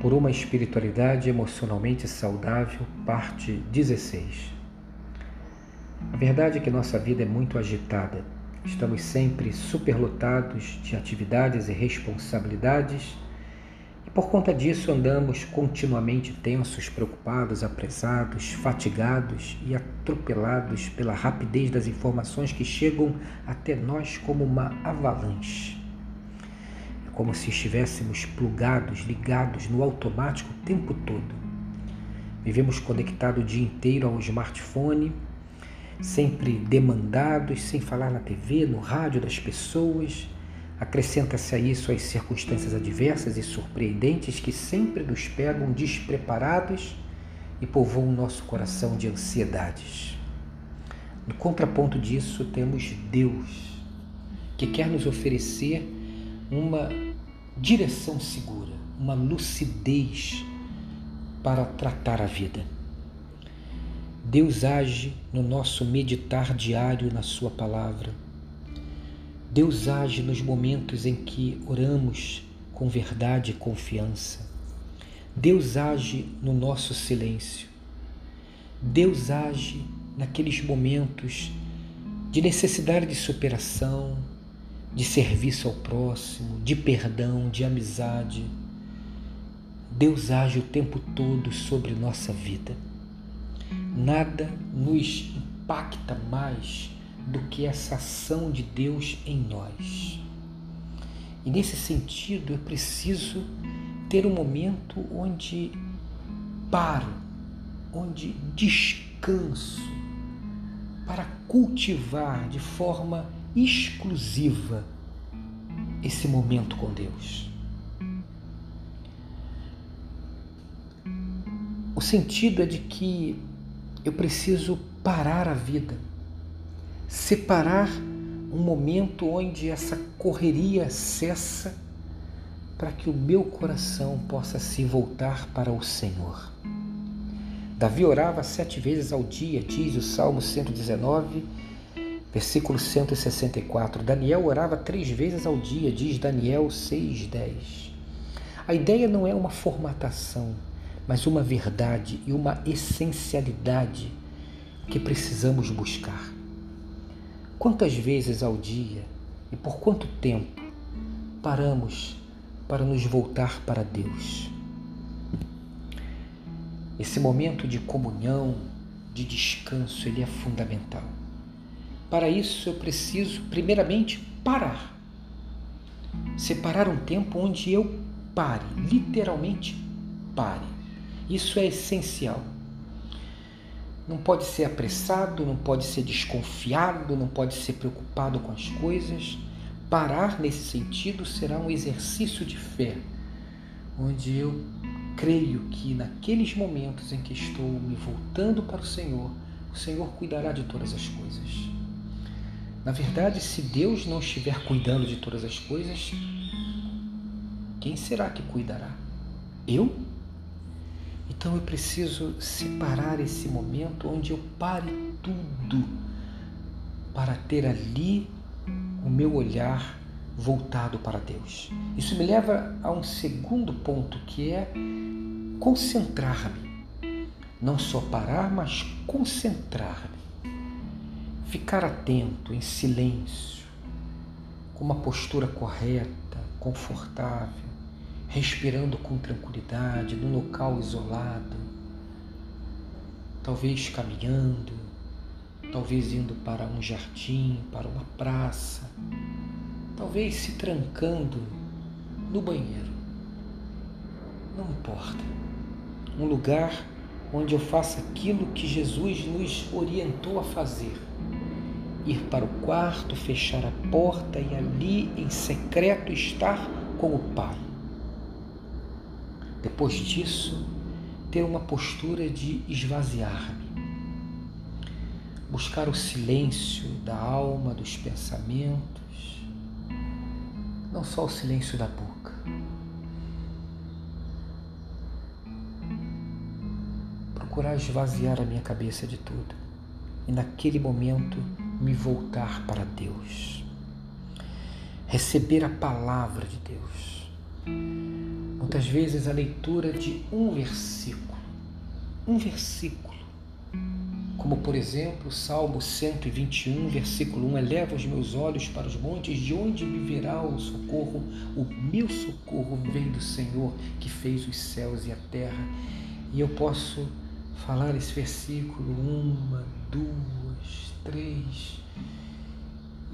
por uma espiritualidade emocionalmente saudável, parte 16. A verdade é que nossa vida é muito agitada. Estamos sempre superlotados de atividades e responsabilidades e por conta disso andamos continuamente tensos, preocupados, apressados, fatigados e atropelados pela rapidez das informações que chegam até nós como uma avalanche como se estivéssemos plugados, ligados no automático o tempo todo. Vivemos conectados o dia inteiro ao smartphone, sempre demandados, sem falar na TV, no rádio das pessoas. Acrescenta-se a isso as circunstâncias adversas e surpreendentes que sempre nos pegam despreparados e povoam nosso coração de ansiedades. No contraponto disso, temos Deus, que quer nos oferecer uma direção segura, uma lucidez para tratar a vida. Deus age no nosso meditar diário na Sua palavra. Deus age nos momentos em que oramos com verdade e confiança. Deus age no nosso silêncio. Deus age naqueles momentos de necessidade de superação, de serviço ao próximo, de perdão, de amizade. Deus age o tempo todo sobre nossa vida. Nada nos impacta mais do que essa ação de Deus em nós. E nesse sentido, eu preciso ter um momento onde paro, onde descanso, para cultivar de forma exclusiva esse momento com Deus. O sentido é de que eu preciso parar a vida, separar um momento onde essa correria cessa para que o meu coração possa se voltar para o Senhor. Davi orava sete vezes ao dia, diz o Salmo 119, Versículo 164. Daniel orava três vezes ao dia, diz Daniel 6,10. A ideia não é uma formatação, mas uma verdade e uma essencialidade que precisamos buscar. Quantas vezes ao dia e por quanto tempo paramos para nos voltar para Deus? Esse momento de comunhão, de descanso, ele é fundamental. Para isso eu preciso, primeiramente, parar. Separar um tempo onde eu pare, literalmente pare. Isso é essencial. Não pode ser apressado, não pode ser desconfiado, não pode ser preocupado com as coisas. Parar nesse sentido será um exercício de fé, onde eu creio que naqueles momentos em que estou me voltando para o Senhor, o Senhor cuidará de todas as coisas. Na verdade, se Deus não estiver cuidando de todas as coisas, quem será que cuidará? Eu? Então eu preciso separar esse momento onde eu pare tudo para ter ali o meu olhar voltado para Deus. Isso me leva a um segundo ponto que é concentrar-me. Não só parar, mas concentrar-me ficar atento, em silêncio, com uma postura correta, confortável, respirando com tranquilidade, num local isolado, talvez caminhando, talvez indo para um jardim, para uma praça, talvez se trancando no banheiro. Não importa. Um lugar onde eu faça aquilo que Jesus nos orientou a fazer ir para o quarto, fechar a porta e ali em secreto estar com o Pai. Depois disso, ter uma postura de esvaziar-me, buscar o silêncio da alma, dos pensamentos, não só o silêncio da boca. Procurar esvaziar a minha cabeça de tudo e naquele momento me voltar para Deus, receber a palavra de Deus. Muitas vezes a leitura de um versículo, um versículo, como por exemplo Salmo 121, versículo 1: Eleva os meus olhos para os montes, de onde me virá o socorro? O meu socorro vem do Senhor que fez os céus e a terra. E eu posso falar esse versículo uma, duas, três,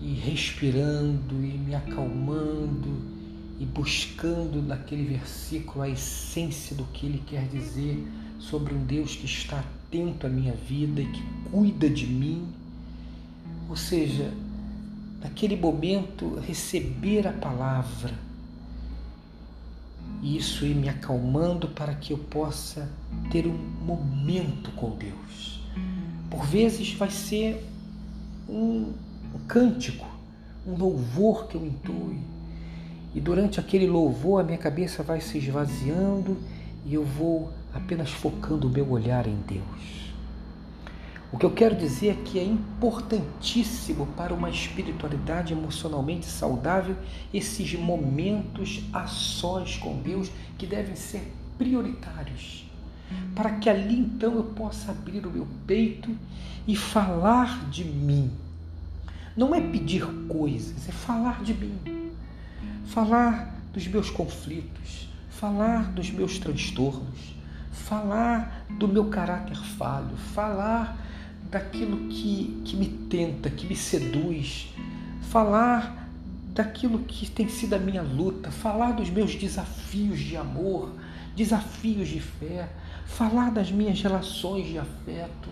e respirando e me acalmando e buscando naquele versículo a essência do que ele quer dizer sobre um Deus que está atento à minha vida e que cuida de mim. Ou seja, naquele momento receber a palavra e isso ir me acalmando para que eu possa ter um momento com Deus. Por vezes vai ser um, cântico, um louvor que eu entoe e durante aquele louvor, a minha cabeça vai se esvaziando e eu vou apenas focando o meu olhar em Deus. O que eu quero dizer é que é importantíssimo para uma espiritualidade emocionalmente saudável esses momentos a sós com Deus que devem ser prioritários. Para que ali então eu possa abrir o meu peito e falar de mim. Não é pedir coisas, é falar de mim falar dos meus conflitos, falar dos meus transtornos, falar do meu caráter falho, falar daquilo que, que me tenta, que me seduz, falar daquilo que tem sido a minha luta, falar dos meus desafios de amor, desafios de fé, falar das minhas relações de afeto,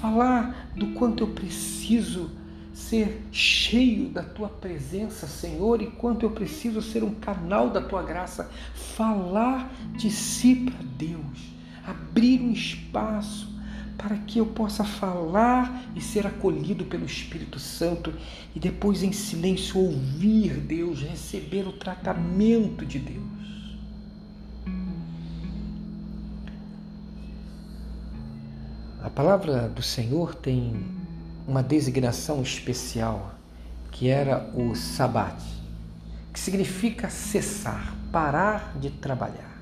falar do quanto eu preciso ser cheio da tua presença, Senhor, e quanto eu preciso ser um canal da tua graça, falar de si para Deus, abrir um espaço para que eu possa falar e ser acolhido pelo Espírito Santo e depois em silêncio ouvir Deus, receber o tratamento de Deus. A palavra do Senhor tem uma designação especial, que era o sabat, que significa cessar, parar de trabalhar.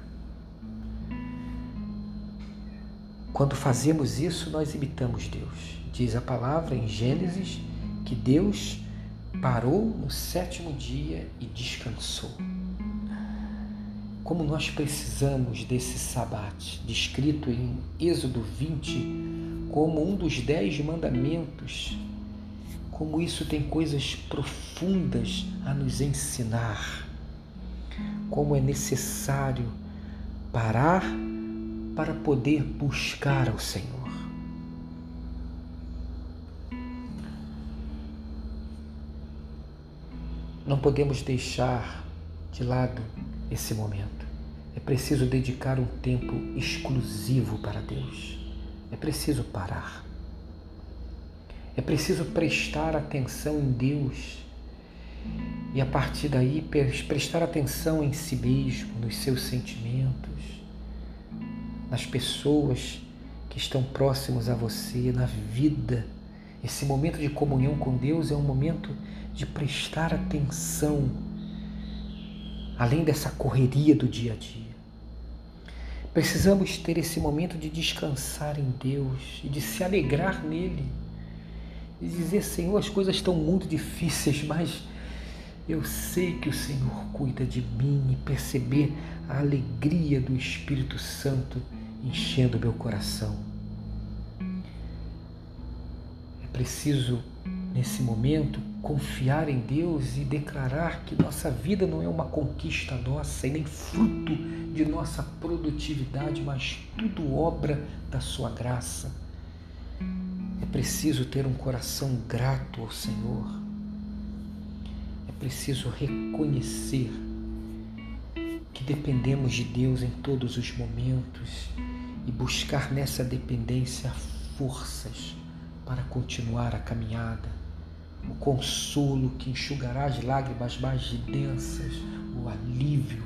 Quando fazemos isso, nós imitamos Deus. Diz a palavra em Gênesis que Deus parou no sétimo dia e descansou. Como nós precisamos desse sabat, descrito em Êxodo 20, como um dos dez mandamentos, como isso tem coisas profundas a nos ensinar, como é necessário parar para poder buscar ao Senhor. Não podemos deixar de lado esse momento. É preciso dedicar um tempo exclusivo para Deus. É preciso parar. É preciso prestar atenção em Deus e a partir daí prestar atenção em si mesmo, nos seus sentimentos, nas pessoas que estão próximos a você, na vida. Esse momento de comunhão com Deus é um momento de prestar atenção, além dessa correria do dia a dia. Precisamos ter esse momento de descansar em Deus e de se alegrar nele. E dizer, Senhor, as coisas estão muito difíceis, mas eu sei que o Senhor cuida de mim e perceber a alegria do Espírito Santo enchendo meu coração. É preciso, nesse momento, confiar em Deus e declarar que nossa vida não é uma conquista nossa e nem fruto de nossa produtividade, mas tudo obra da Sua graça. É preciso ter um coração grato ao Senhor. É preciso reconhecer que dependemos de Deus em todos os momentos e buscar nessa dependência forças para continuar a caminhada, o consolo que enxugará as lágrimas mais densas, o alívio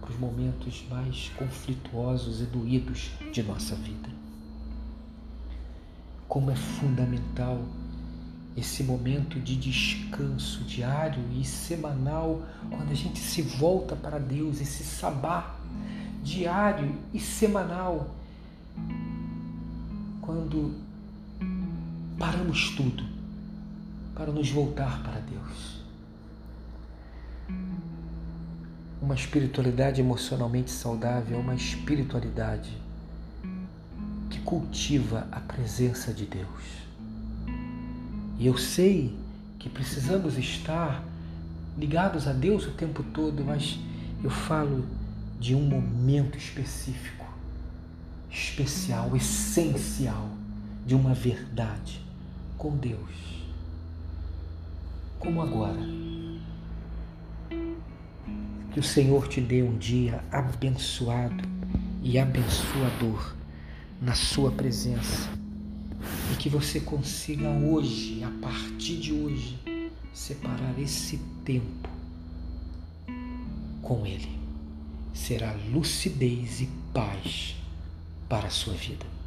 para os momentos mais conflituosos e doídos de nossa vida. Como é fundamental esse momento de descanso diário e semanal, quando a gente se volta para Deus, esse sabá, diário e semanal quando paramos tudo para nos voltar para Deus. Uma espiritualidade emocionalmente saudável é uma espiritualidade que cultiva a presença de Deus. E eu sei que precisamos estar ligados a Deus o tempo todo, mas eu falo de um momento específico, especial, essencial de uma verdade com Deus. Como agora. Que o Senhor te dê um dia abençoado e abençoador na Sua presença e que você consiga hoje, a partir de hoje, separar esse tempo com Ele. Será lucidez e paz para a sua vida.